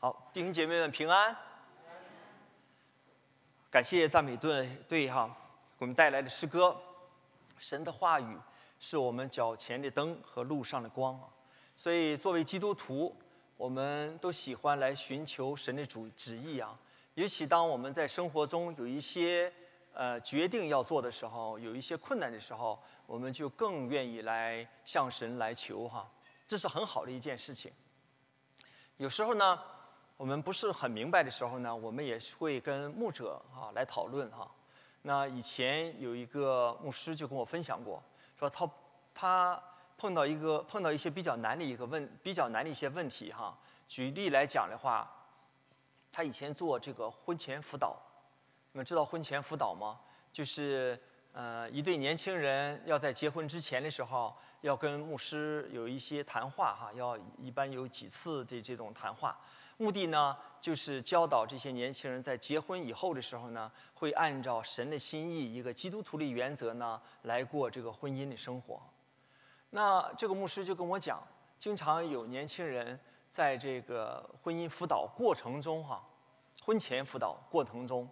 好，弟兄姐妹们平安。感谢赞美队队哈，给我们带来的诗歌。神的话语是我们脚前的灯和路上的光啊。所以作为基督徒，我们都喜欢来寻求神的主旨意啊。尤其当我们在生活中有一些呃决定要做的时候，有一些困难的时候，我们就更愿意来向神来求哈。这是很好的一件事情。有时候呢。我们不是很明白的时候呢，我们也会跟牧者啊来讨论哈。那以前有一个牧师就跟我分享过，说他他碰到一个碰到一些比较难的一个问比较难的一些问题哈。举例来讲的话，他以前做这个婚前辅导，你们知道婚前辅导吗？就是呃一对年轻人要在结婚之前的时候要跟牧师有一些谈话哈，要一般有几次的这种谈话。目的呢，就是教导这些年轻人在结婚以后的时候呢，会按照神的心意，一个基督徒的原则呢，来过这个婚姻的生活。那这个牧师就跟我讲，经常有年轻人在这个婚姻辅导过程中，哈，婚前辅导过程中，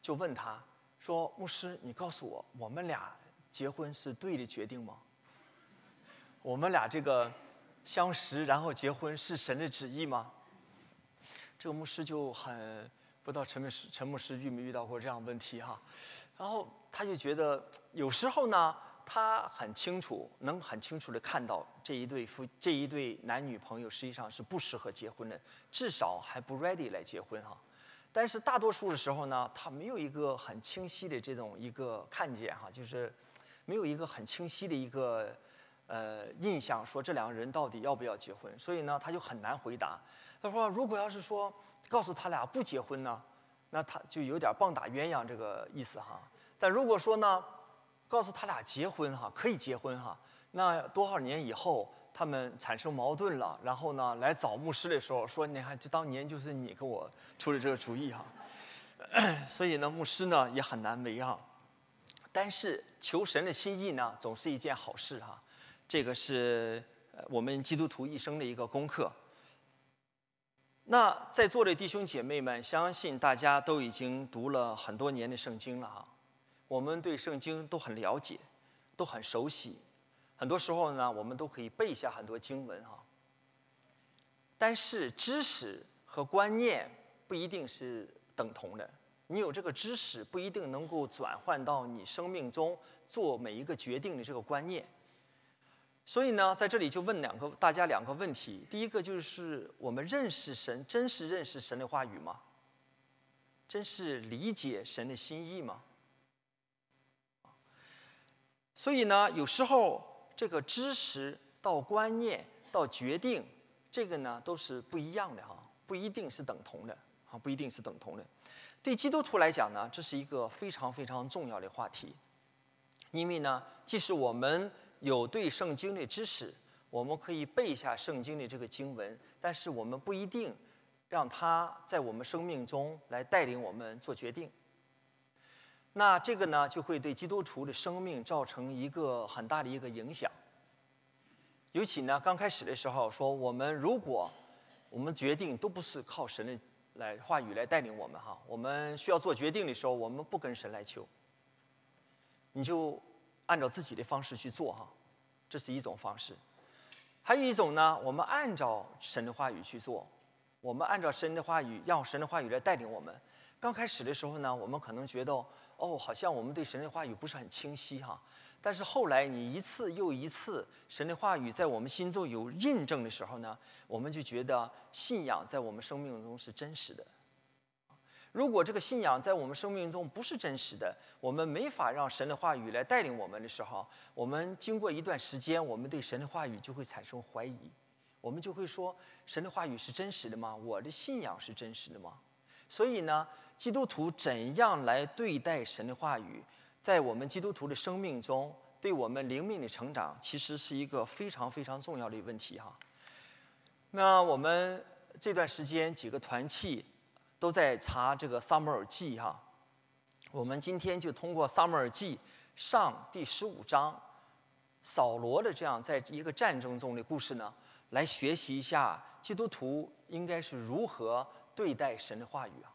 就问他说：“牧师，你告诉我，我们俩结婚是对的决定吗？我们俩这个相识然后结婚是神的旨意吗？”这个牧师就很不知道陈牧师陈牧师遇没遇到过这样问题哈，然后他就觉得有时候呢，他很清楚，能很清楚的看到这一对夫这一对男女朋友实际上是不适合结婚的，至少还不 ready 来结婚哈。但是大多数的时候呢，他没有一个很清晰的这种一个看见哈，就是没有一个很清晰的一个呃印象，说这两个人到底要不要结婚，所以呢，他就很难回答。他说：“如果要是说告诉他俩不结婚呢，那他就有点棒打鸳鸯这个意思哈。但如果说呢，告诉他俩结婚哈，可以结婚哈，那多少年以后他们产生矛盾了，然后呢来找牧师的时候说，你看这当年就是你给我出的这个主意哈。所以呢，牧师呢也很难为啊。但是求神的心意呢，总是一件好事哈。这个是我们基督徒一生的一个功课。”那在座的弟兄姐妹们，相信大家都已经读了很多年的圣经了哈。我们对圣经都很了解，都很熟悉。很多时候呢，我们都可以背下很多经文哈。但是知识和观念不一定是等同的。你有这个知识，不一定能够转换到你生命中做每一个决定的这个观念。所以呢，在这里就问两个大家两个问题。第一个就是我们认识神，真是认识神的话语吗？真是理解神的心意吗？所以呢，有时候这个知识到观念到决定，这个呢都是不一样的哈，不一定是等同的啊，不一定是等同的。对基督徒来讲呢，这是一个非常非常重要的话题，因为呢，即使我们有对圣经的知识，我们可以背下圣经的这个经文，但是我们不一定让它在我们生命中来带领我们做决定。那这个呢，就会对基督徒的生命造成一个很大的一个影响。尤其呢，刚开始的时候说，我们如果我们决定都不是靠神的来话语来带领我们哈，我们需要做决定的时候，我们不跟神来求，你就。按照自己的方式去做哈，这是一种方式。还有一种呢，我们按照神的话语去做，我们按照神的话语，让神的话语来带领我们。刚开始的时候呢，我们可能觉得哦，好像我们对神的话语不是很清晰哈。但是后来你一次又一次神的话语在我们心中有印证的时候呢，我们就觉得信仰在我们生命中是真实的。如果这个信仰在我们生命中不是真实的，我们没法让神的话语来带领我们的时候，我们经过一段时间，我们对神的话语就会产生怀疑，我们就会说：神的话语是真实的吗？我的信仰是真实的吗？所以呢，基督徒怎样来对待神的话语，在我们基督徒的生命中，对我们灵命的成长，其实是一个非常非常重要的问题哈。那我们这段时间几个团契。都在查这个《撒母耳记》哈，我们今天就通过《撒母耳记》上第十五章，扫罗的这样在一个战争中的故事呢，来学习一下基督徒应该是如何对待神的话语啊？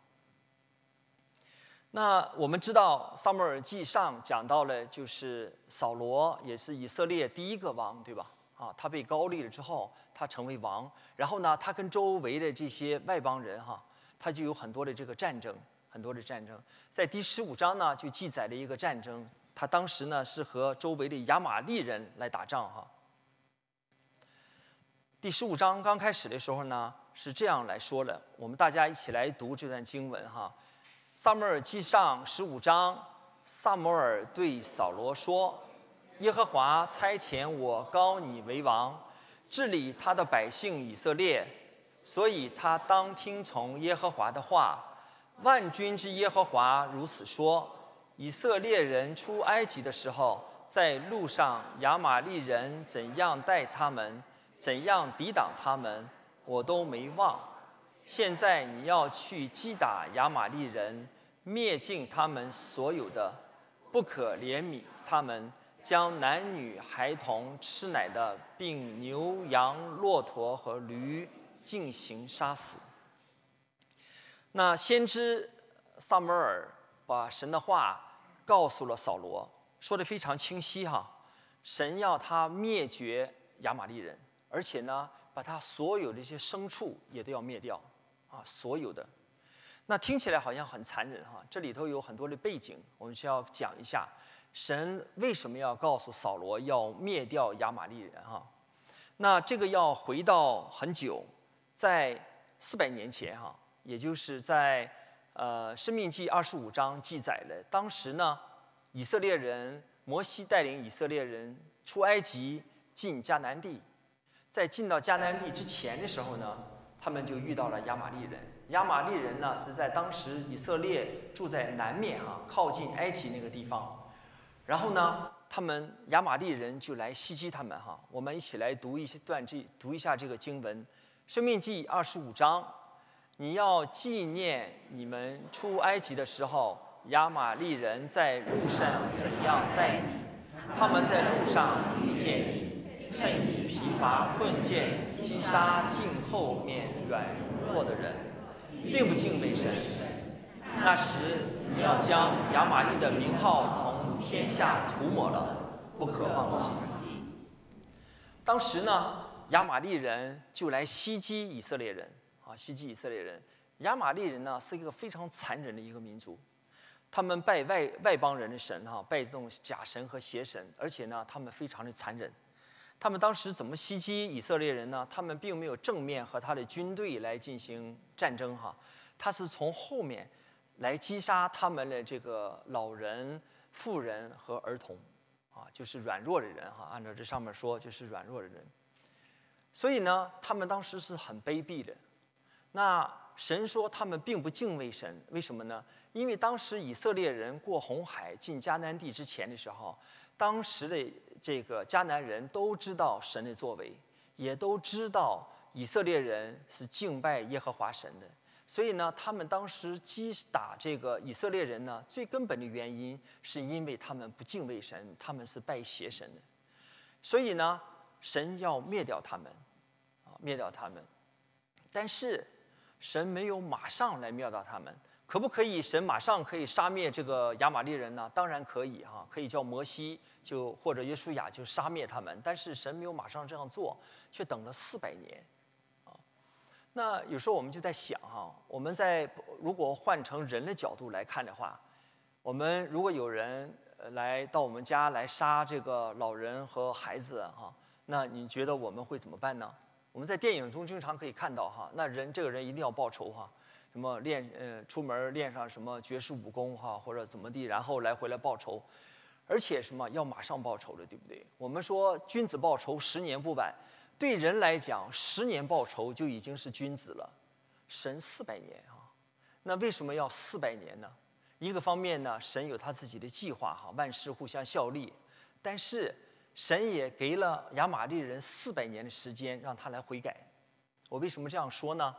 那我们知道《撒母耳记上》讲到了，就是扫罗也是以色列第一个王，对吧？啊，他被高立了之后，他成为王，然后呢，他跟周围的这些外邦人哈，他就有很多的这个战争，很多的战争。在第十五章呢，就记载了一个战争，他当时呢是和周围的亚玛利人来打仗哈。第十五章刚开始的时候呢，是这样来说的，我们大家一起来读这段经文哈，《撒母耳记上》十五章，撒母耳对扫罗说。耶和华差遣我高你为王，治理他的百姓以色列，所以他当听从耶和华的话。万军之耶和华如此说：以色列人出埃及的时候，在路上亚玛利人怎样待他们，怎样抵挡他们，我都没忘。现在你要去击打亚玛利人，灭尽他们所有的，不可怜悯他们。将男女孩童吃奶的，并牛羊骆驼和驴进行杀死。那先知萨摩尔把神的话告诉了扫罗，说的非常清晰哈，神要他灭绝亚玛利人，而且呢，把他所有的一些牲畜也都要灭掉啊，所有的。那听起来好像很残忍哈，这里头有很多的背景，我们需要讲一下。神为什么要告诉扫罗要灭掉亚玛利人？哈，那这个要回到很久，在四百年前，哈，也就是在呃《生命记》二十五章记载了，当时呢，以色列人摩西带领以色列人出埃及进迦南地，在进到迦南地之前的时候呢，他们就遇到了亚玛利人。亚玛利人呢是在当时以色列住在南面，哈，靠近埃及那个地方。然后呢，他们亚玛利人就来袭击他们哈。我们一起来读一些段这读一下这个经文，《生命记》二十五章。你要纪念你们出埃及的时候，亚玛利人在路上怎样待你？他们在路上遇见你，趁你疲乏困倦，击杀近后面软弱的人，并不敬畏神。那时。你要将亚玛利的名号从天下涂抹了，不可忘记。当时呢，亚玛利人就来袭击以色列人啊，袭击以色列人。亚玛利人呢是一个非常残忍的一个民族，他们拜外外邦人的神哈，拜这种假神和邪神，而且呢，他们非常的残忍。他们当时怎么袭击以色列人呢？他们并没有正面和他的军队来进行战争哈，他是从后面。来击杀他们的这个老人、妇人和儿童，啊，就是软弱的人哈。按照这上面说，就是软弱的人。所以呢，他们当时是很卑鄙的。那神说他们并不敬畏神，为什么呢？因为当时以色列人过红海进迦南地之前的时候，当时的这个迦南人都知道神的作为，也都知道以色列人是敬拜耶和华神的。所以呢，他们当时击打这个以色列人呢，最根本的原因是因为他们不敬畏神，他们是拜邪神的。所以呢，神要灭掉他们，灭掉他们。但是神没有马上来灭掉他们，可不可以？神马上可以杀灭这个亚玛利人呢？当然可以哈，可以叫摩西就或者约书亚就杀灭他们。但是神没有马上这样做，却等了四百年啊。那有时候我们就在想哈，我们在如果换成人的角度来看的话，我们如果有人来到我们家来杀这个老人和孩子哈，那你觉得我们会怎么办呢？我们在电影中经常可以看到哈，那人这个人一定要报仇哈，什么练呃出门练上什么绝世武功哈，或者怎么地，然后来回来报仇，而且什么要马上报仇的，对不对？我们说君子报仇，十年不晚。对人来讲，十年报仇就已经是君子了。神四百年啊，那为什么要四百年呢？一个方面呢，神有他自己的计划哈，万事互相效力。但是神也给了亚玛利人四百年的时间，让他来悔改。我为什么这样说呢？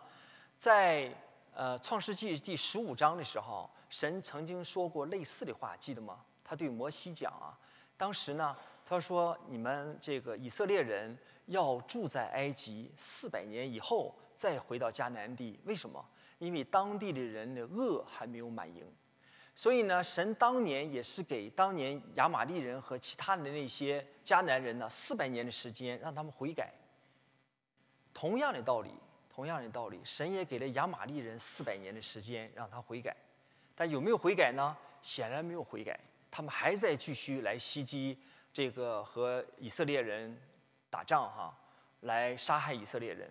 在呃创世纪第十五章的时候，神曾经说过类似的话，记得吗？他对摩西讲啊，当时呢，他说：“你们这个以色列人。”要住在埃及四百年以后，再回到迦南地。为什么？因为当地的人的恶还没有满盈，所以呢，神当年也是给当年亚玛利人和其他的那些迦南人呢四百年的时间，让他们悔改。同样的道理，同样的道理，神也给了亚玛利人四百年的时间让他悔改，但有没有悔改呢？显然没有悔改，他们还在继续来袭击这个和以色列人打仗哈，来杀害以色列人。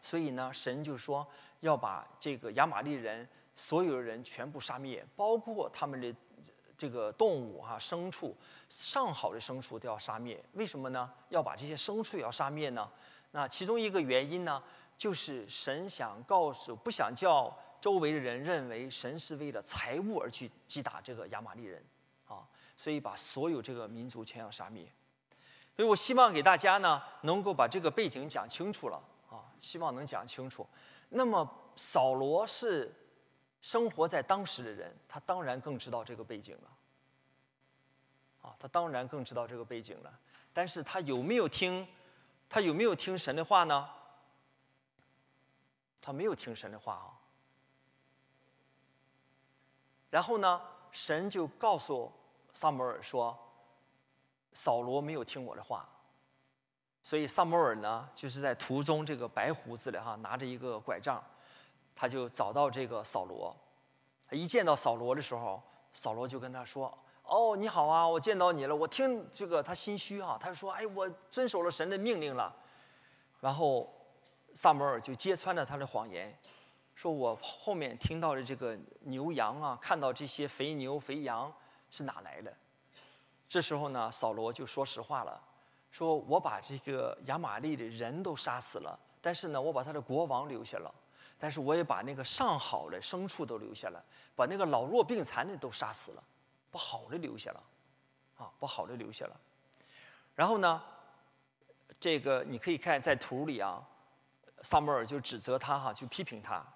所以呢，神就说。要把这个亚玛利人所有的人全部杀灭，包括他们的这个动物哈、牲畜，上好的牲畜都要杀灭。为什么呢？要把这些牲畜也要杀灭呢？那其中一个原因呢，就是神想告诉，不想叫周围的人认为神是为了财物而去击打这个亚玛力人啊，所以把所有这个民族全要杀灭。所以我希望给大家呢，能够把这个背景讲清楚了啊，希望能讲清楚。那么扫罗是生活在当时的人，他当然更知道这个背景了。啊，他当然更知道这个背景了。但是他有没有听？他有没有听神的话呢？他没有听神的话啊。然后呢，神就告诉萨摩尔说：“扫罗没有听我的话。”所以萨摩尔呢，就是在途中这个白胡子的哈，拿着一个拐杖，他就找到这个扫罗。一见到扫罗的时候，扫罗就跟他说：“哦，你好啊，我见到你了。我听这个他心虚啊，他说：哎，我遵守了神的命令了。然后萨摩尔就揭穿了他的谎言，说我后面听到的这个牛羊啊，看到这些肥牛肥羊是哪来的？这时候呢，扫罗就说实话了。”说我把这个亚玛利的人都杀死了，但是呢，我把他的国王留下了，但是我也把那个上好的牲畜都留下了，把那个老弱病残的都杀死了，不好的留下了，啊，不好的留下了。然后呢，这个你可以看在图里啊，萨摩尔就指责他哈，就批评他，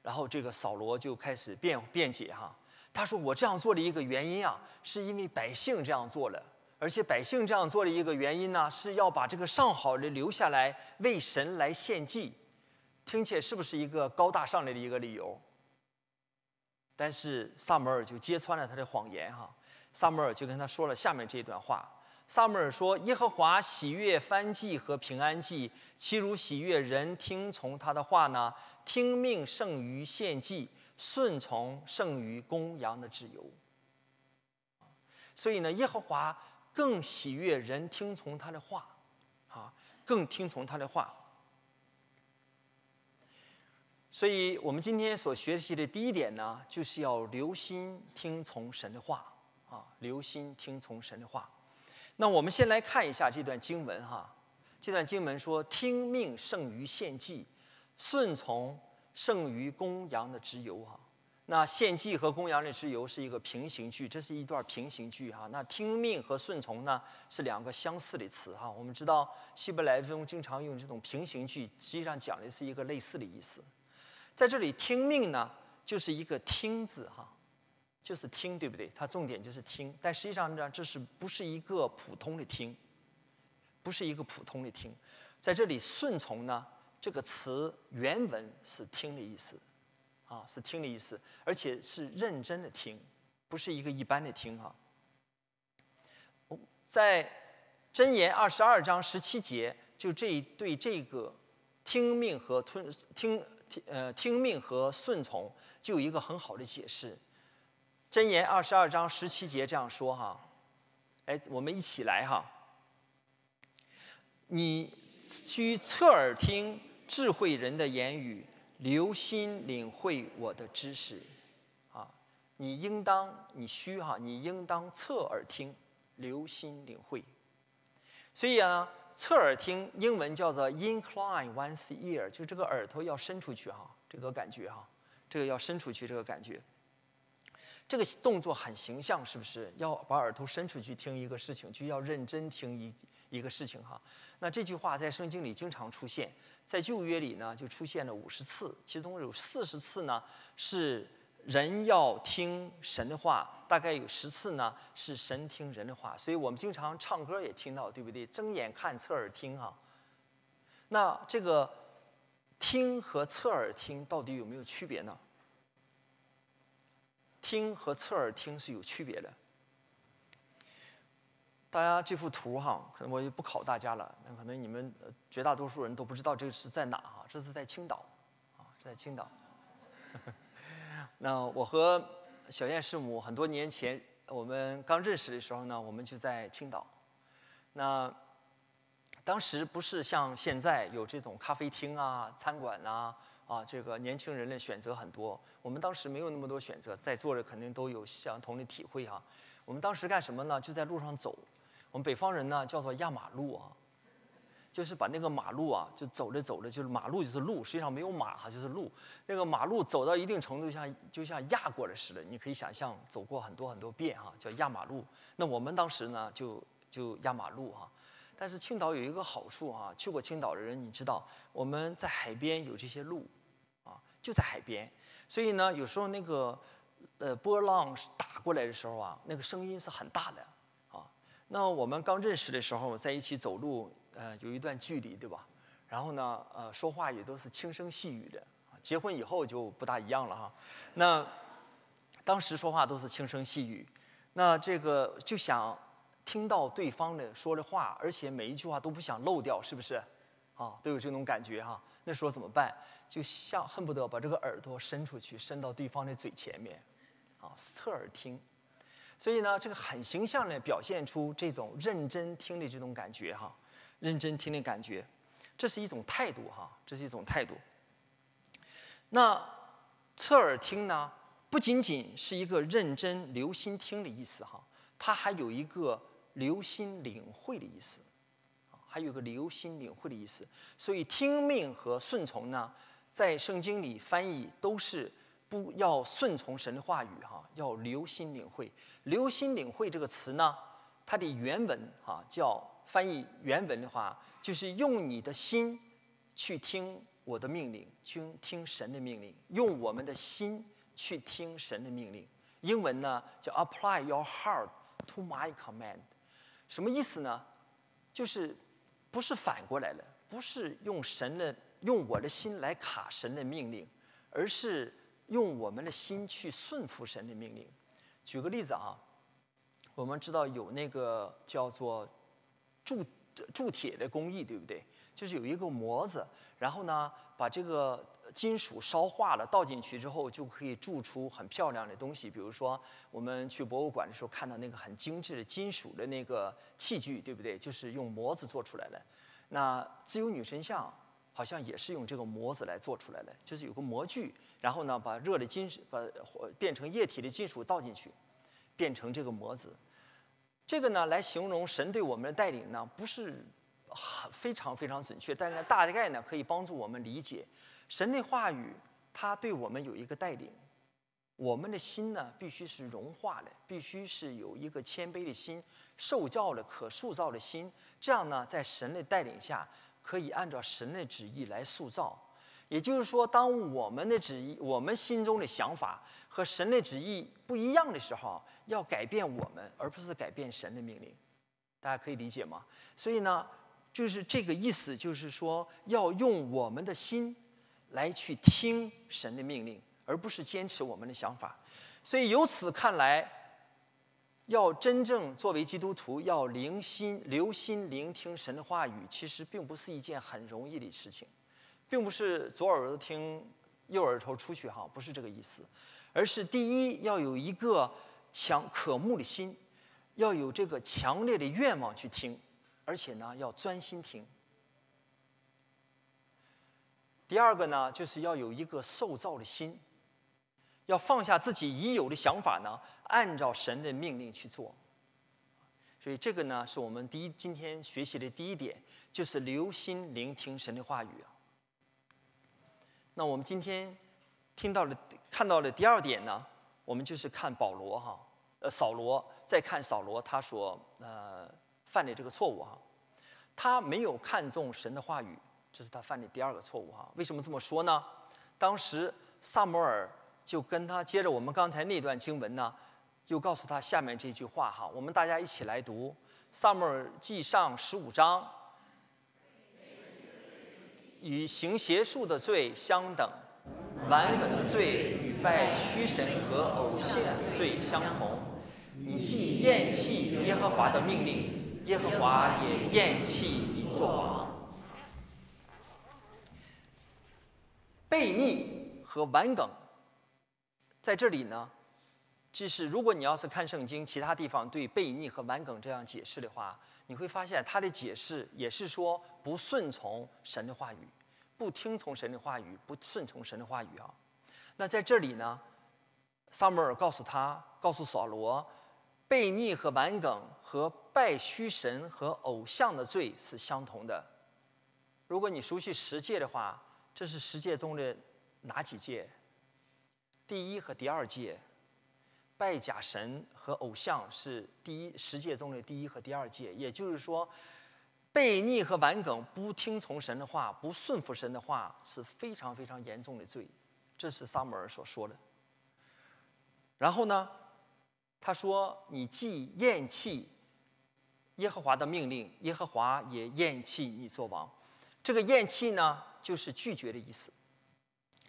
然后这个扫罗就开始辩辩解哈，他说我这样做的一个原因啊，是因为百姓这样做了。而且百姓这样做的一个原因呢，是要把这个上好的留下来为神来献祭，听起来是不是一个高大上来的一个理由？但是萨摩尔就揭穿了他的谎言哈，萨摩尔就跟他说了下面这一段话：萨摩尔说，耶和华喜悦翻祭和平安祭，岂如喜悦人听从他的话呢？听命胜于献祭，顺从胜于公羊的自由。所以呢，耶和华。更喜悦人听从他的话，啊，更听从他的话。所以我们今天所学习的第一点呢，就是要留心听从神的话，啊，留心听从神的话。那我们先来看一下这段经文哈，这段经文说：“听命胜于献祭，顺从胜于公羊的脂油。”哈。那献祭和公羊的之由是一个平行句，这是一段平行句哈。那听命和顺从呢是两个相似的词哈。我们知道希伯来中经常用这种平行句，实际上讲的是一个类似的意思。在这里听命呢就是一个听字哈，就是听对不对？它重点就是听，但实际上呢这是不是一个普通的听？不是一个普通的听。在这里顺从呢这个词原文是听的意思。啊，是听的意思，而且是认真的听，不是一个一般的听哈。在箴言二十二章十七节，就这对这个听命和吞听听呃听命和顺从，就有一个很好的解释。箴言二十二章十七节这样说哈，哎，我们一起来哈。你需侧耳听智慧人的言语。留心领会我的知识，啊，你应当，你需哈，你应当侧耳听，留心领会。所以啊，侧耳听，英文叫做 incline one's ear，就这个耳朵要伸出去哈，这个感觉哈，这个要伸出去，这个感觉。这个动作很形象，是不是？要把耳朵伸出去听一个事情，就要认真听一一个事情哈。那这句话在圣经里经常出现。在旧约里呢，就出现了五十次，其中有四十次呢是人要听神的话，大概有十次呢是神听人的话。所以我们经常唱歌也听到，对不对？睁眼看，侧耳听，哈。那这个听和侧耳听到底有没有区别呢？听和侧耳听是有区别的。大家这幅图哈，可能我就不考大家了，那可能你们绝大多数人都不知道这个是在哪哈，这是在青岛，啊，是在青岛。那我和小燕师母很多年前我们刚认识的时候呢，我们就在青岛。那当时不是像现在有这种咖啡厅啊、餐馆呐，啊，这个年轻人的选择很多。我们当时没有那么多选择，在座的肯定都有相同的体会哈。我们当时干什么呢？就在路上走。我们北方人呢叫做压马路啊，就是把那个马路啊，就走着走着，就是马路就是路，实际上没有马哈，就是路。那个马路走到一定程度，像就像压过来似的，你可以想象走过很多很多遍哈，叫压马路。那我们当时呢就就压马路哈。但是青岛有一个好处哈，去过青岛的人你知道，我们在海边有这些路，啊，就在海边，所以呢有时候那个呃波浪打过来的时候啊，那个声音是很大的啊。那我们刚认识的时候，在一起走路，呃，有一段距离，对吧？然后呢，呃，说话也都是轻声细语的。结婚以后就不大一样了哈。那当时说话都是轻声细语，那这个就想听到对方的说的话，而且每一句话都不想漏掉，是不是？啊，都有这种感觉哈。那时候怎么办？就像恨不得把这个耳朵伸出去，伸到对方的嘴前面，啊，侧耳听。所以呢，这个很形象地表现出这种认真听的这种感觉哈，认真听的感觉，这是一种态度哈，这是一种态度。那侧耳听呢，不仅仅是一个认真留心听的意思哈，它还有一个留心领会的意思，还有个留心领会的意思。所以听命和顺从呢，在圣经里翻译都是。不要顺从神的话语哈，要留心领会。留心领会这个词呢，它的原文哈叫翻译原文的话，就是用你的心去听我的命令，去听神的命令，用我们的心去听神的命令。英文呢叫 Apply your heart to my command，什么意思呢？就是不是反过来的，不是用神的用我的心来卡神的命令，而是。用我们的心去顺服神的命令。举个例子啊，我们知道有那个叫做铸铸铁的工艺，对不对？就是有一个模子，然后呢，把这个金属烧化了，倒进去之后，就可以铸出很漂亮的东西。比如说，我们去博物馆的时候看到那个很精致的金属的那个器具，对不对？就是用模子做出来的。那自由女神像好像也是用这个模子来做出来的，就是有个模具。然后呢，把热的金属把变成液体的金属倒进去，变成这个模子。这个呢，来形容神对我们的带领呢，不是非常非常准确，但是大概呢，可以帮助我们理解神的话语。它对我们有一个带领，我们的心呢，必须是融化的，必须是有一个谦卑的心，受教的可塑造的心。这样呢，在神的带领下，可以按照神的旨意来塑造。也就是说，当我们的旨意、我们心中的想法和神的旨意不一样的时候，要改变我们，而不是改变神的命令。大家可以理解吗？所以呢，就是这个意思，就是说要用我们的心来去听神的命令，而不是坚持我们的想法。所以由此看来，要真正作为基督徒，要留心、留心聆听神的话语，其实并不是一件很容易的事情。并不是左耳朵听，右耳朵出去哈，不是这个意思，而是第一要有一个强渴慕的心，要有这个强烈的愿望去听，而且呢要专心听。第二个呢就是要有一个受造的心，要放下自己已有的想法呢，按照神的命令去做。所以这个呢是我们第一今天学习的第一点，就是留心聆听神的话语。那我们今天听到了、看到了第二点呢，我们就是看保罗哈，呃，扫罗，再看扫罗他所呃犯的这个错误哈，他没有看重神的话语，这是他犯的第二个错误哈。为什么这么说呢？当时萨摩尔就跟他接着我们刚才那段经文呢，就告诉他下面这句话哈，我们大家一起来读《萨摩尔记上》十五章。与行邪术的罪相等，顽梗的罪与拜虚神和偶像罪相同。你既厌弃耶和华的命令，耶和华也厌弃你作王。悖逆和顽梗，在这里呢，就是如果你要是看圣经其他地方对悖逆和顽梗这样解释的话，你会发现他的解释也是说不顺从神的话语，不听从神的话语，不顺从神的话语啊。那在这里呢，萨母尔告诉他，告诉扫罗，悖逆和顽梗和拜虚神和偶像的罪是相同的。如果你熟悉十诫的话。这是十诫中的哪几诫？第一和第二诫，拜假神和偶像是第一十诫中的第一和第二诫。也就是说，悖逆和顽梗，不听从神的话，不顺服神的话，是非常非常严重的罪。这是撒母耳所说的。然后呢，他说：“你既厌弃耶和华的命令，耶和华也厌弃你做王。”这个厌弃呢？就是拒绝的意思，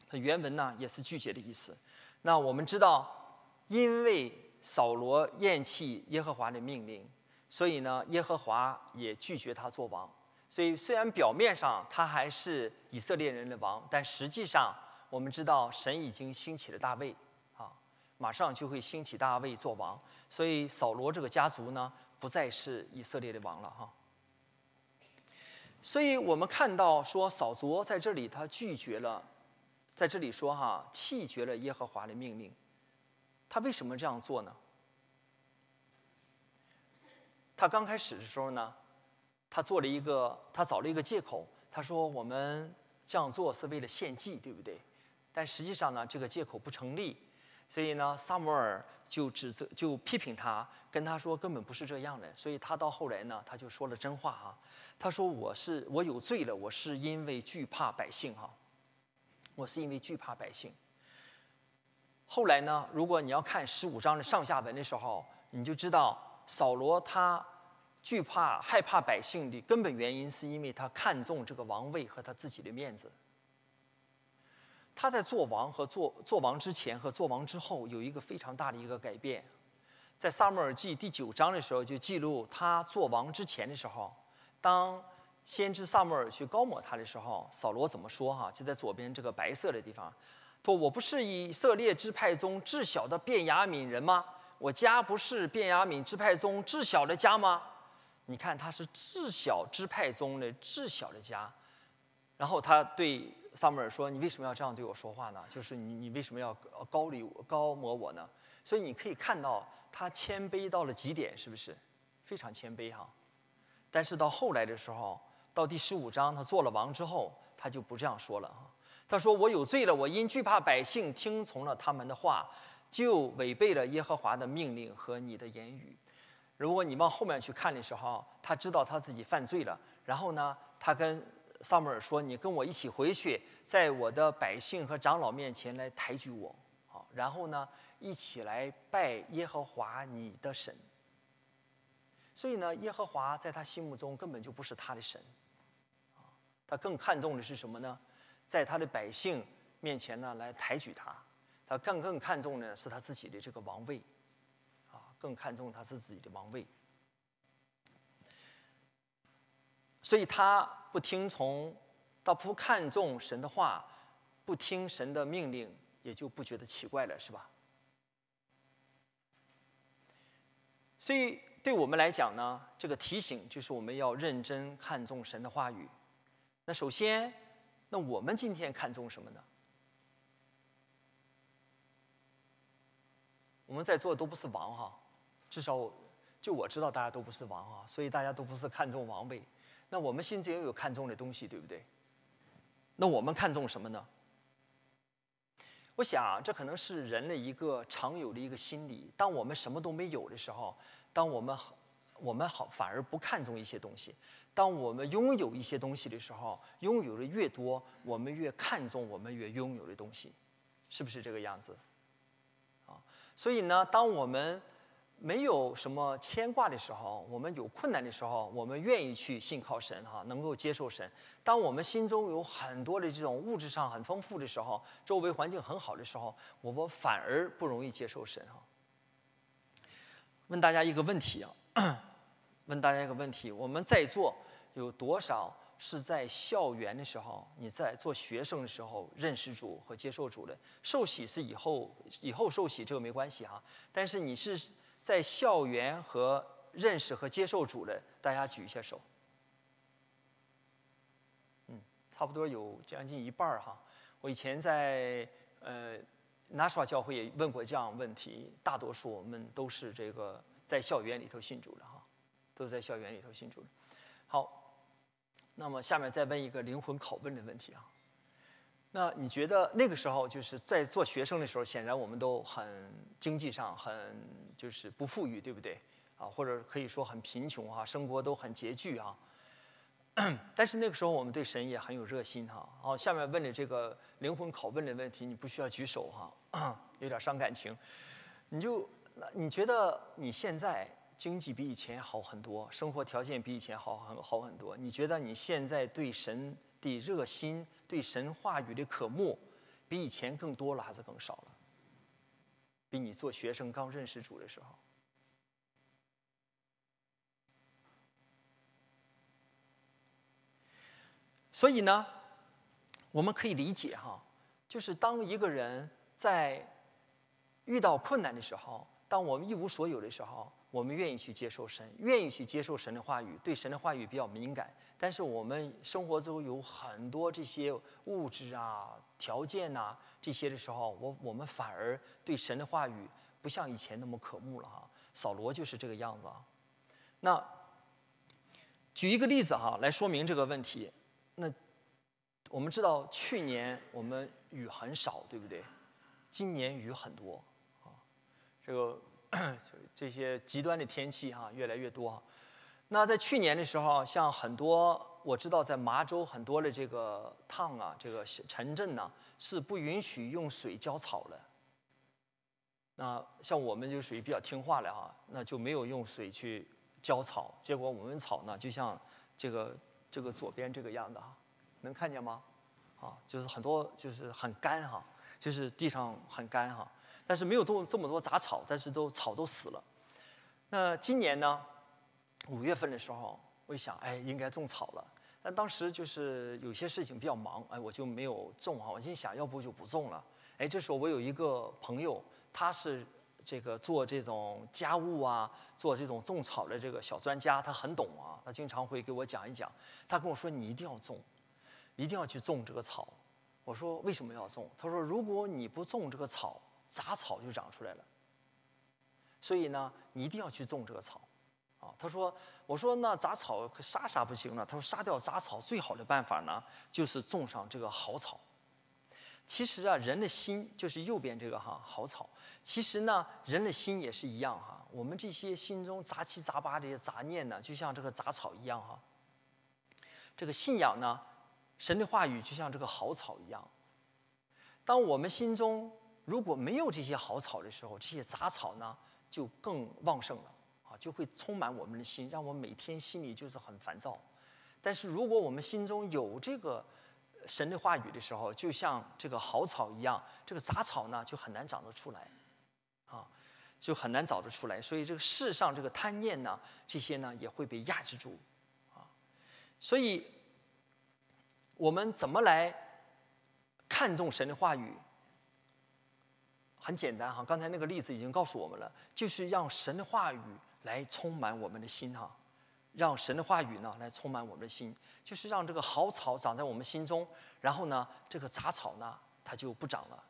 它原文呢也是拒绝的意思。那我们知道，因为扫罗厌弃耶和华的命令，所以呢，耶和华也拒绝他做王。所以虽然表面上他还是以色列人的王，但实际上我们知道神已经兴起了大卫，啊，马上就会兴起大卫做王。所以扫罗这个家族呢，不再是以色列的王了，哈。所以我们看到说，扫罗在这里他拒绝了，在这里说哈弃绝了耶和华的命令。他为什么这样做呢？他刚开始的时候呢，他做了一个，他找了一个借口，他说我们这样做是为了献祭，对不对？但实际上呢，这个借口不成立。所以呢，萨摩尔就指责，就批评他，跟他说根本不是这样的。所以他到后来呢，他就说了真话哈。他说：“我是我有罪了，我是因为惧怕百姓哈，我是因为惧怕百姓。”后来呢，如果你要看十五章的上下文的时候，你就知道扫罗他惧怕害怕百姓的根本原因，是因为他看重这个王位和他自己的面子。他在做王和做做王之前和做王之后有一个非常大的一个改变，在撒母耳记第九章的时候就记录他做王之前的时候。当先知萨母尔去高抹他的时候，扫罗怎么说？哈，就在左边这个白色的地方，说：“我不是以色列支派中至小的便雅悯人吗？我家不是便雅悯支派宗至小的家吗？你看他是至小支派宗的至小的家。”然后他对萨母尔说：“你为什么要这样对我说话呢？就是你，你为什么要高立高模我呢？”所以你可以看到他谦卑到了极点，是不是？非常谦卑哈。但是到后来的时候，到第十五章，他做了王之后，他就不这样说了。他说：“我有罪了，我因惧怕百姓，听从了他们的话，就违背了耶和华的命令和你的言语。”如果你往后面去看的时候，他知道他自己犯罪了，然后呢，他跟萨母尔说：“你跟我一起回去，在我的百姓和长老面前来抬举我，好，然后呢，一起来拜耶和华你的神。”所以呢，耶和华在他心目中根本就不是他的神，他更看重的是什么呢？在他的百姓面前呢，来抬举他，他更更看重的是他自己的这个王位，啊，更看重他是自己的王位。所以他不听从，他不看重神的话，不听神的命令，也就不觉得奇怪了，是吧？所以。对我们来讲呢，这个提醒就是我们要认真看重神的话语。那首先，那我们今天看重什么呢？我们在座的都不是王哈，至少就我知道大家都不是王哈，所以大家都不是看重王位。那我们心中也有看重的东西，对不对？那我们看重什么呢？我想这可能是人的一个常有的一个心理。当我们什么都没有的时候。当我们好，我们好反而不看重一些东西；当我们拥有一些东西的时候，拥有的越多，我们越看重我们越拥有的东西，是不是这个样子？所以呢，当我们没有什么牵挂的时候，我们有困难的时候，我们愿意去信靠神哈，能够接受神。当我们心中有很多的这种物质上很丰富的时候，周围环境很好的时候，我们反而不容易接受神哈。问大家一个问题啊，问大家一个问题：我们在座有多少是在校园的时候，你在做学生的时候认识主和接受主的？受洗是以后以后受洗，这个没关系哈。但是你是。在校园和认识和接受主的，大家举一下手。嗯，差不多有将近一半儿哈。我以前在呃 NASA 教会也问过这样问题，大多数我们都是这个在校园里头信主的哈，都在校园里头信主的。好，那么下面再问一个灵魂拷问的问题啊。那你觉得那个时候就是在做学生的时候，显然我们都很经济上很就是不富裕，对不对？啊，或者可以说很贫穷啊，生活都很拮据啊。但是那个时候我们对神也很有热心哈。哦，下面问的这个灵魂拷问的问题，你不需要举手哈，有点伤感情。你就你觉得你现在经济比以前好很多，生活条件比以前好很好很多？你觉得你现在对神的热心？对神话语的渴慕，比以前更多了还是更少了？比你做学生刚认识主的时候。所以呢，我们可以理解哈，就是当一个人在遇到困难的时候，当我们一无所有的时候。我们愿意去接受神，愿意去接受神的话语，对神的话语比较敏感。但是我们生活中有很多这些物质啊、条件呐这些的时候，我我们反而对神的话语不像以前那么渴慕了哈。扫罗就是这个样子啊。那举一个例子哈，来说明这个问题。那我们知道去年我们雨很少，对不对？今年雨很多啊，这个。这些极端的天气哈，越来越多。那在去年的时候，像很多我知道，在麻州很多的这个趟啊，这个城镇呢，是不允许用水浇草的。那像我们就属于比较听话的哈，那就没有用水去浇草。结果我们草呢，就像这个这个左边这个样子哈，能看见吗？啊，就是很多就是很干哈，就是地上很干哈。但是没有多这么多杂草，但是都草都死了。那今年呢？五月份的时候，我一想，哎，应该种草了。但当时就是有些事情比较忙，哎，我就没有种哈。我心想，要不就不种了。哎，这时候我有一个朋友，他是这个做这种家务啊，做这种种草的这个小专家，他很懂啊。他经常会给我讲一讲。他跟我说，你一定要种，一定要去种这个草。我说为什么要种？他说，如果你不种这个草，杂草就长出来了，所以呢，你一定要去种这个草，啊，他说，我说那杂草杀杀不行了，他说杀掉杂草最好的办法呢，就是种上这个好草。其实啊，人的心就是右边这个哈好草，其实呢，人的心也是一样哈，我们这些心中杂七杂八这些杂念呢，就像这个杂草一样哈。这个信仰呢，神的话语就像这个好草一样，当我们心中。如果没有这些好草的时候，这些杂草呢就更旺盛了啊，就会充满我们的心，让我每天心里就是很烦躁。但是如果我们心中有这个神的话语的时候，就像这个好草一样，这个杂草呢就很难长得出来啊，就很难长得出来。所以这个世上这个贪念呢，这些呢也会被压制住啊。所以我们怎么来看重神的话语？很简单哈，刚才那个例子已经告诉我们了，就是让神的话语来充满我们的心哈，让神的话语呢来充满我们的心，就是让这个好草长在我们心中，然后呢，这个杂草呢它就不长了。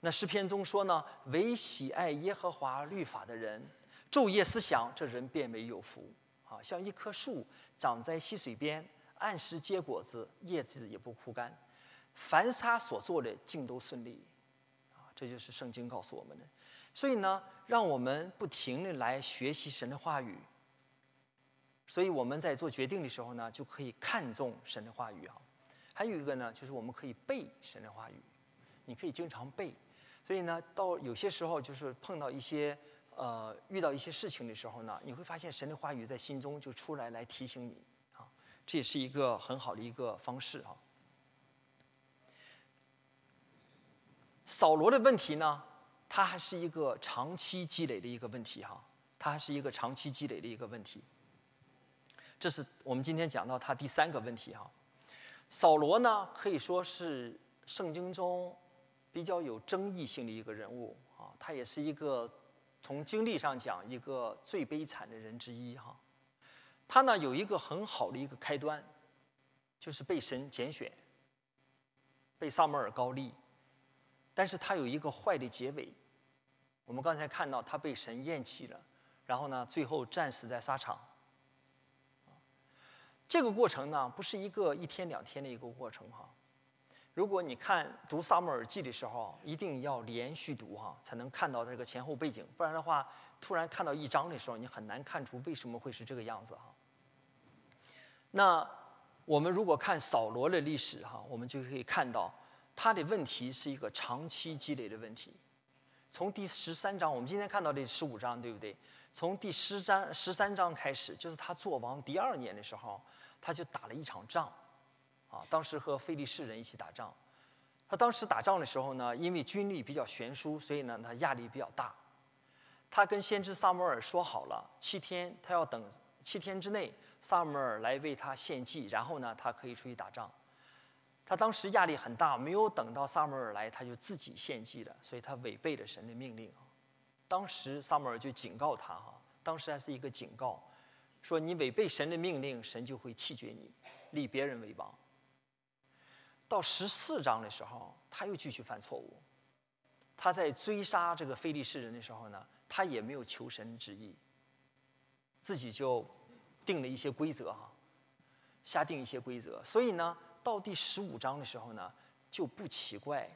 那诗篇中说呢，唯喜爱耶和华律法的人，昼夜思想，这人变为有福啊，像一棵树长在溪水边，按时结果子，叶子也不枯干，凡他所做的尽都顺利。这就是圣经告诉我们的，所以呢，让我们不停的来学习神的话语。所以我们在做决定的时候呢，就可以看重神的话语啊。还有一个呢，就是我们可以背神的话语，你可以经常背。所以呢，到有些时候就是碰到一些呃遇到一些事情的时候呢，你会发现神的话语在心中就出来来提醒你啊，这也是一个很好的一个方式啊。扫罗的问题呢，他还是一个长期积累的一个问题哈，他还是一个长期积累的一个问题。这是我们今天讲到他第三个问题哈。扫罗呢，可以说是圣经中比较有争议性的一个人物啊，他也是一个从经历上讲一个最悲惨的人之一哈。他呢有一个很好的一个开端，就是被神拣选，被萨摩尔高利。但是他有一个坏的结尾，我们刚才看到他被神厌弃了，然后呢，最后战死在沙场。这个过程呢，不是一个一天两天的一个过程哈。如果你看读撒母耳记的时候，一定要连续读哈，才能看到这个前后背景，不然的话，突然看到一章的时候，你很难看出为什么会是这个样子哈。那我们如果看扫罗的历史哈，我们就可以看到。他的问题是一个长期积累的问题，从第十三章，我们今天看到的十五章，对不对？从第十章十三章开始，就是他做王第二年的时候，他就打了一场仗，啊，当时和非利士人一起打仗。他当时打仗的时候呢，因为军力比较悬殊，所以呢，他压力比较大。他跟先知萨摩尔说好了，七天，他要等七天之内，萨摩尔来为他献祭，然后呢，他可以出去打仗。他当时压力很大，没有等到撒母耳来，他就自己献祭了，所以他违背了神的命令。当时撒母耳就警告他哈，当时还是一个警告，说你违背神的命令，神就会弃绝你，立别人为王。到十四章的时候，他又继续犯错误，他在追杀这个非利士人的时候呢，他也没有求神旨意，自己就定了一些规则哈，下定一些规则，所以呢。到第十五章的时候呢，就不奇怪，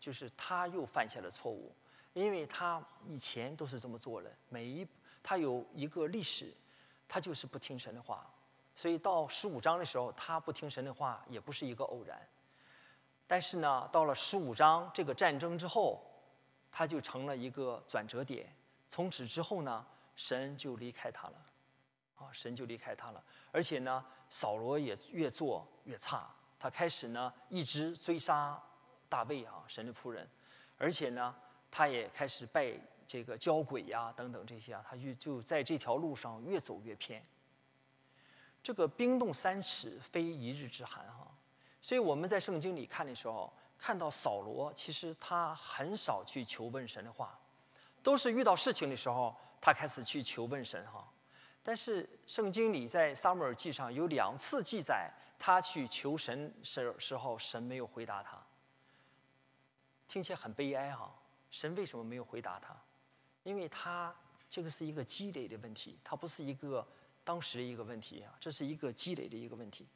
就是他又犯下了错误，因为他以前都是这么做的，每一他有一个历史，他就是不听神的话，所以到十五章的时候，他不听神的话也不是一个偶然。但是呢，到了十五章这个战争之后，他就成了一个转折点，从此之后呢，神就离开他了，啊，神就离开他了，而且呢，扫罗也越做越差。他开始呢，一直追杀大卫啊，神的仆人，而且呢，他也开始拜这个交鬼呀，等等这些啊，他就就在这条路上越走越偏。这个冰冻三尺，非一日之寒哈。所以我们在圣经里看的时候，看到扫罗其实他很少去求问神的话，都是遇到事情的时候，他开始去求问神哈。但是圣经里在撒母耳记上有两次记载。他去求神时时候，神没有回答他，听起来很悲哀哈。神为什么没有回答他？因为他这个是一个积累的问题，它不是一个当时的一个问题啊，这是一个积累的一个问题，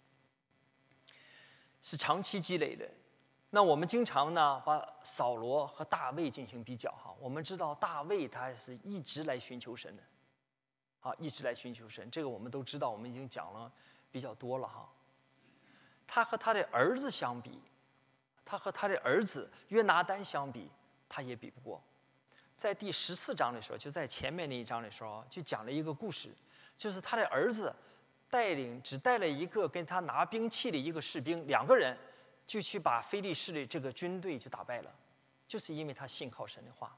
是长期积累的。那我们经常呢把扫罗和大卫进行比较哈，我们知道大卫他是一直来寻求神的，啊，一直来寻求神，这个我们都知道，我们已经讲了比较多了哈。他和他的儿子相比，他和他的儿子约拿丹相比，他也比不过。在第十四章的时候，就在前面那一章的时候，就讲了一个故事，就是他的儿子带领只带了一个跟他拿兵器的一个士兵，两个人就去把非利士的这个军队就打败了，就是因为他信靠神的话。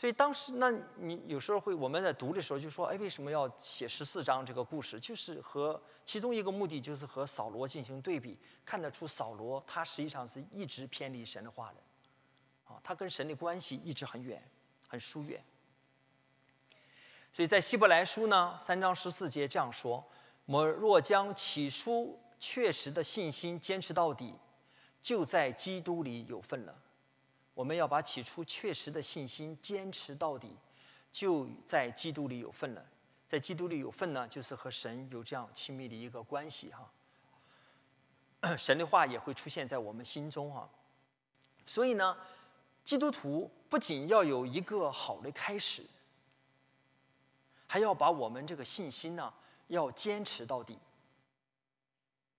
所以当时，那你有时候会我们在读的时候就说，哎，为什么要写十四章这个故事？就是和其中一个目的就是和扫罗进行对比，看得出扫罗他实际上是一直偏离神的话的，啊，他跟神的关系一直很远，很疏远。所以在希伯来书呢，三章十四节这样说：我若将起初确实的信心坚持到底，就在基督里有份了。我们要把起初确实的信心坚持到底，就在基督里有份了。在基督里有份呢，就是和神有这样亲密的一个关系哈。神的话也会出现在我们心中哈。所以呢，基督徒不仅要有一个好的开始，还要把我们这个信心呢要坚持到底。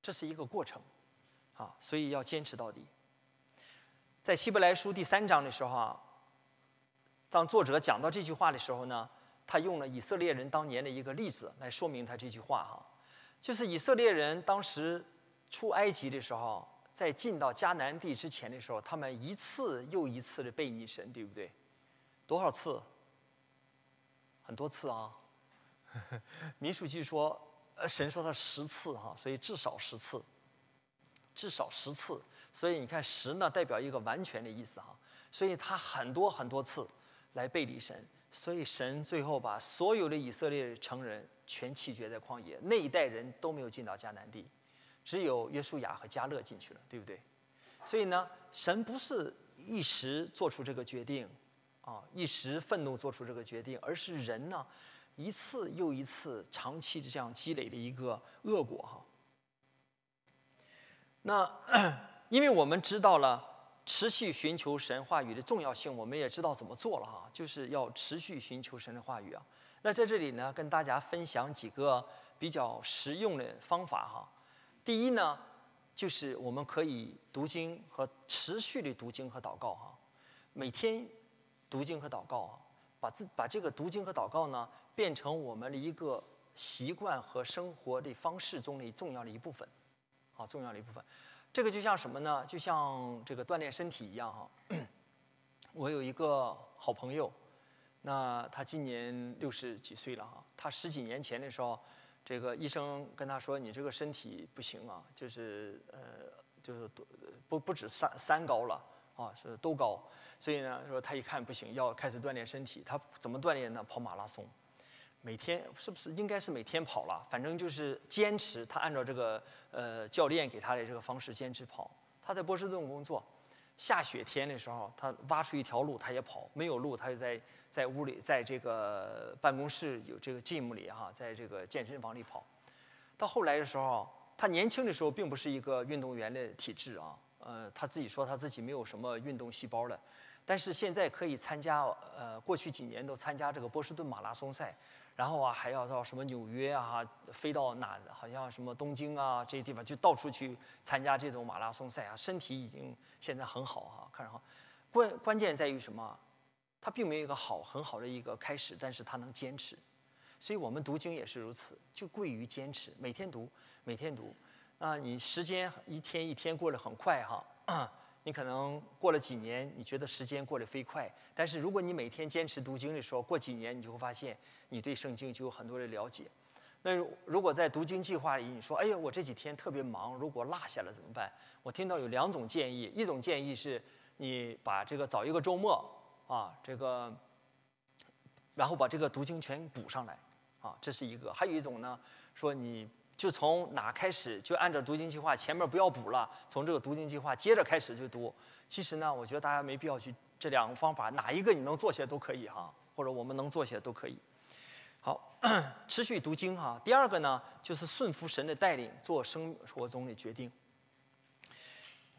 这是一个过程啊，所以要坚持到底。在希伯来书第三章的时候啊，当作者讲到这句话的时候呢，他用了以色列人当年的一个例子来说明他这句话哈，就是以色列人当时出埃及的时候，在进到迦南地之前的时候，他们一次又一次的背逆神，对不对？多少次？很多次啊。民书记说，呃，神说他十次哈，所以至少十次，至少十次。所以你看十呢，代表一个完全的意思哈。所以他很多很多次来背离神，所以神最后把所有的以色列成人全弃绝在旷野，那一代人都没有进到迦南地，只有约书亚和迦勒进去了，对不对？所以呢，神不是一时做出这个决定，啊，一时愤怒做出这个决定，而是人呢，一次又一次长期的这样积累的一个恶果哈。那因为我们知道了。持续寻求神话语的重要性，我们也知道怎么做了哈，就是要持续寻求神的话语啊。那在这里呢，跟大家分享几个比较实用的方法哈。第一呢，就是我们可以读经和持续的读经和祷告哈，每天读经和祷告啊，把自把这个读经和祷告呢，变成我们的一个习惯和生活的方式中的重要的一部分，好，重要的一部分。这个就像什么呢？就像这个锻炼身体一样哈。我有一个好朋友，那他今年六十几岁了哈。他十几年前的时候，这个医生跟他说：“你这个身体不行啊，就是呃，就是不不止三三高了啊，是都高。”所以呢，说他一看不行，要开始锻炼身体。他怎么锻炼呢？跑马拉松。每天是不是应该是每天跑了？反正就是坚持，他按照这个呃教练给他的这个方式坚持跑。他在波士顿工作，下雪天的时候，他挖出一条路他也跑；没有路，他就在在屋里，在这个办公室有这个 gym 里哈，在这个健身房里跑。到后来的时候，他年轻的时候并不是一个运动员的体质啊，呃，他自己说他自己没有什么运动细胞的，但是现在可以参加呃，过去几年都参加这个波士顿马拉松赛。然后啊，还要到什么纽约啊，飞到哪？好像什么东京啊这些地方，就到处去参加这种马拉松赛啊。身体已经现在很好哈，看着好。关关键在于什么？他并没有一个好很好的一个开始，但是他能坚持。所以我们读经也是如此，就贵于坚持。每天读，每天读。啊，你时间一天一天过得很快哈。你可能过了几年，你觉得时间过得飞快，但是如果你每天坚持读经的时候，过几年你就会发现，你对圣经就有很多的了解。那如果在读经计划里，你说，哎呀，我这几天特别忙，如果落下了怎么办？我听到有两种建议，一种建议是你把这个找一个周末啊，这个，然后把这个读经全补上来啊，这是一个；还有一种呢，说你。就从哪开始，就按照读经计划，前面不要补了，从这个读经计划接着开始就读。其实呢，我觉得大家没必要去这两个方法，哪一个你能做起来都可以哈，或者我们能做起来都可以。好，持续读经哈。第二个呢，就是顺服神的带领，做生活中的决定。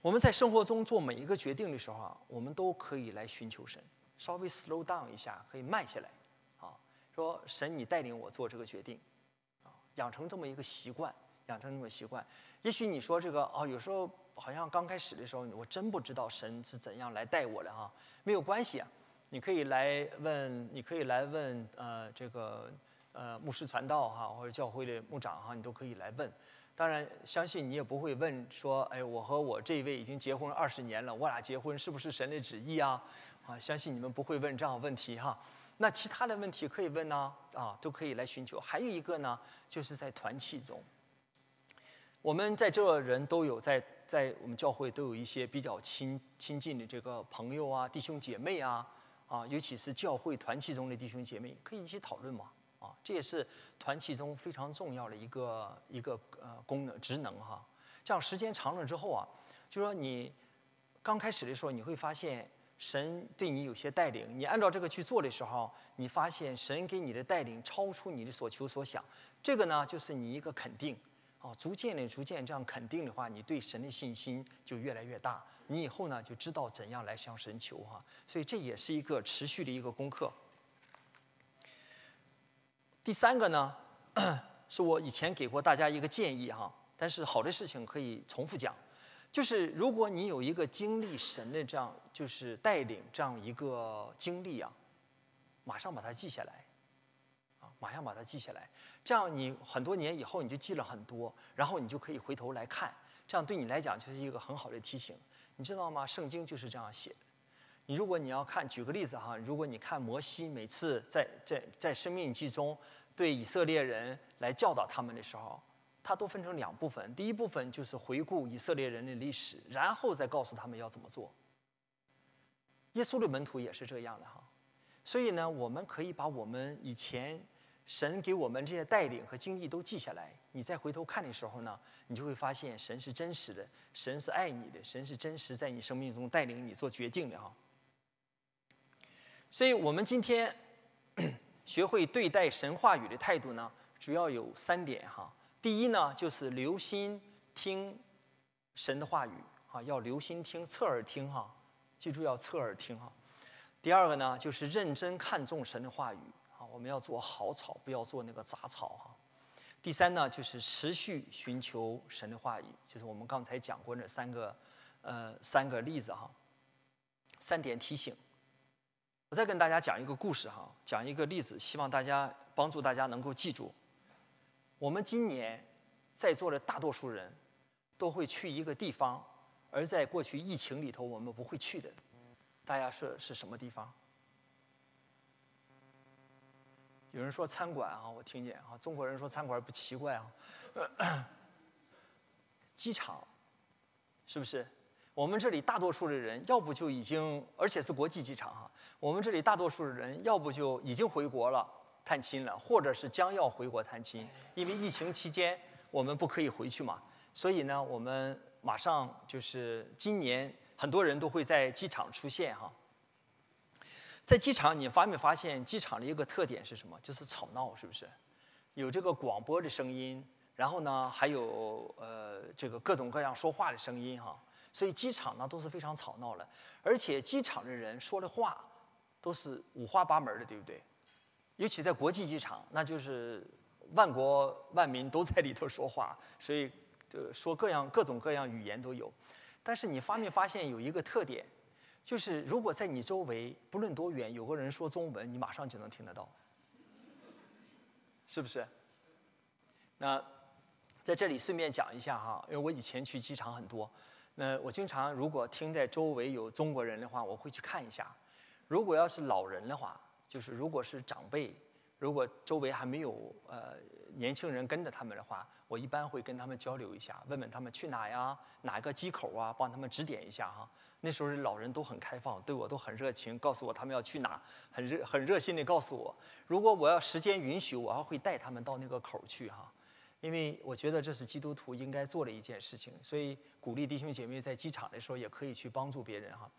我们在生活中做每一个决定的时候啊，我们都可以来寻求神，稍微 slow down 一下，可以慢下来，啊，说神你带领我做这个决定。养成这么一个习惯，养成这么习惯。也许你说这个哦，有时候好像刚开始的时候，我真不知道神是怎样来带我的哈。没有关系啊，你可以来问，你可以来问呃这个呃牧师传道哈，或者教会的牧长哈，你都可以来问。当然，相信你也不会问说，哎，我和我这位已经结婚二十年了，我俩结婚是不是神的旨意啊？啊，相信你们不会问这样问题哈。那其他的问题可以问呢，啊，都可以来寻求。还有一个呢，就是在团契中，我们在这人都有在在我们教会都有一些比较亲亲近的这个朋友啊、弟兄姐妹啊，啊，尤其是教会团契中的弟兄姐妹，可以一起讨论嘛，啊，这也是团契中非常重要的一个一个呃功能职能哈。这样时间长了之后啊，就说你刚开始的时候你会发现。神对你有些带领，你按照这个去做的时候，你发现神给你的带领超出你的所求所想，这个呢就是你一个肯定，啊，逐渐的、逐渐这样肯定的话，你对神的信心就越来越大，你以后呢就知道怎样来向神求哈，所以这也是一个持续的一个功课。第三个呢，是我以前给过大家一个建议哈，但是好的事情可以重复讲。就是如果你有一个经历神的这样就是带领这样一个经历啊，马上把它记下来，啊，马上把它记下来。这样你很多年以后你就记了很多，然后你就可以回头来看，这样对你来讲就是一个很好的提醒。你知道吗？圣经就是这样写的。你如果你要看，举个例子哈，如果你看摩西每次在在在生命记中对以色列人来教导他们的时候，它都分成两部分。第一部分就是回顾以色列人的历史，然后再告诉他们要怎么做。耶稣的门徒也是这样的哈。所以呢，我们可以把我们以前神给我们这些带领和经历都记下来。你再回头看的时候呢，你就会发现神是真实的，神是爱你的，神是真实在你生命中带领你做决定的哈。所以我们今天 学会对待神话语的态度呢，主要有三点哈。第一呢，就是留心听神的话语啊，要留心听，侧耳听哈，记住要侧耳听哈。第二个呢，就是认真看重神的话语啊，我们要做好草，不要做那个杂草哈。第三呢，就是持续寻求神的话语，就是我们刚才讲过那三个呃三个例子哈，三点提醒。我再跟大家讲一个故事哈，讲一个例子，希望大家帮助大家能够记住。我们今年在座的大多数人都会去一个地方，而在过去疫情里头我们不会去的。大家说是什么地方？有人说餐馆啊，我听见啊，中国人说餐馆不奇怪啊。机场，是不是？我们这里大多数的人，要不就已经，而且是国际机场哈。我们这里大多数的人，要不就已经回国了探亲了，或者是将要回国探亲。因为疫情期间我们不可以回去嘛，所以呢，我们马上就是今年很多人都会在机场出现哈。在机场，你发没发现机场的一个特点是什么？就是吵闹，是不是？有这个广播的声音，然后呢，还有呃这个各种各样说话的声音哈。所以机场呢都是非常吵闹的，而且机场的人说的话都是五花八门的，对不对？尤其在国际机场，那就是万国万民都在里头说话，所以就说各样各种各样语言都有。但是你发没发现有一个特点，就是如果在你周围不论多远有个人说中文，你马上就能听得到，是不是？那在这里顺便讲一下哈，因为我以前去机场很多。那我经常如果听在周围有中国人的话，我会去看一下。如果要是老人的话，就是如果是长辈，如果周围还没有呃年轻人跟着他们的话，我一般会跟他们交流一下，问问他们去哪呀，哪个机口啊，帮他们指点一下哈。那时候老人都很开放，对我都很热情，告诉我他们要去哪，很热很热心的告诉我。如果我要时间允许，我还会带他们到那个口去哈。因为我觉得这是基督徒应该做的一件事情，所以鼓励弟兄姐妹在机场的时候也可以去帮助别人哈。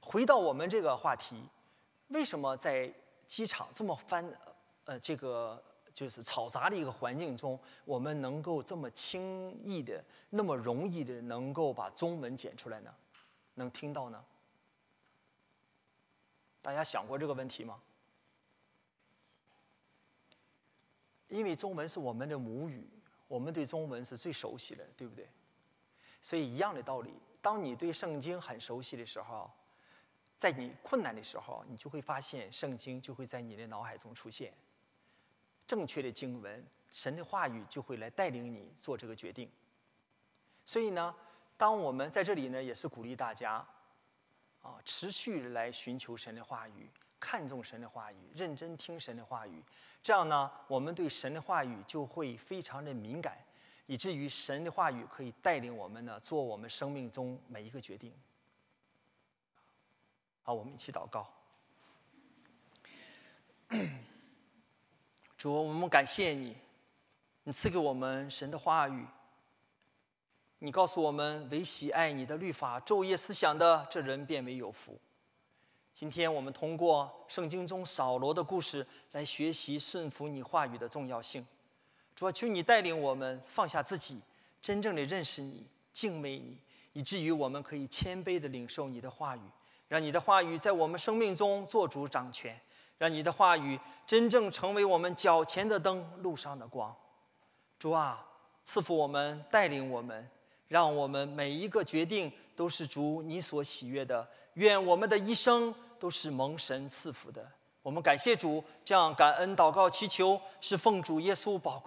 回到我们这个话题，为什么在机场这么翻呃这个就是嘈杂的一个环境中，我们能够这么轻易的、那么容易的能够把中文剪出来呢？能听到呢？大家想过这个问题吗？因为中文是我们的母语。我们对中文是最熟悉的，对不对？所以一样的道理，当你对圣经很熟悉的时候，在你困难的时候，你就会发现圣经就会在你的脑海中出现正确的经文，神的话语就会来带领你做这个决定。所以呢，当我们在这里呢，也是鼓励大家啊，持续来寻求神的话语，看重神的话语，认真听神的话语。这样呢，我们对神的话语就会非常的敏感，以至于神的话语可以带领我们呢，做我们生命中每一个决定。好，我们一起祷告。主，我们感谢你，你赐给我们神的话语。你告诉我们，唯喜爱你的律法，昼夜思想的，这人变为有福。今天我们通过圣经中扫罗的故事来学习顺服你话语的重要性。主啊，求你带领我们放下自己，真正的认识你、敬畏你，以至于我们可以谦卑的领受你的话语，让你的话语在我们生命中做主掌权，让你的话语真正成为我们脚前的灯、路上的光。主啊，赐福我们，带领我们，让我们每一个决定都是主你所喜悦的。愿我们的一生。都是蒙神赐福的。我们感谢主，这样感恩祷告祈求，是奉主耶稣宝贵。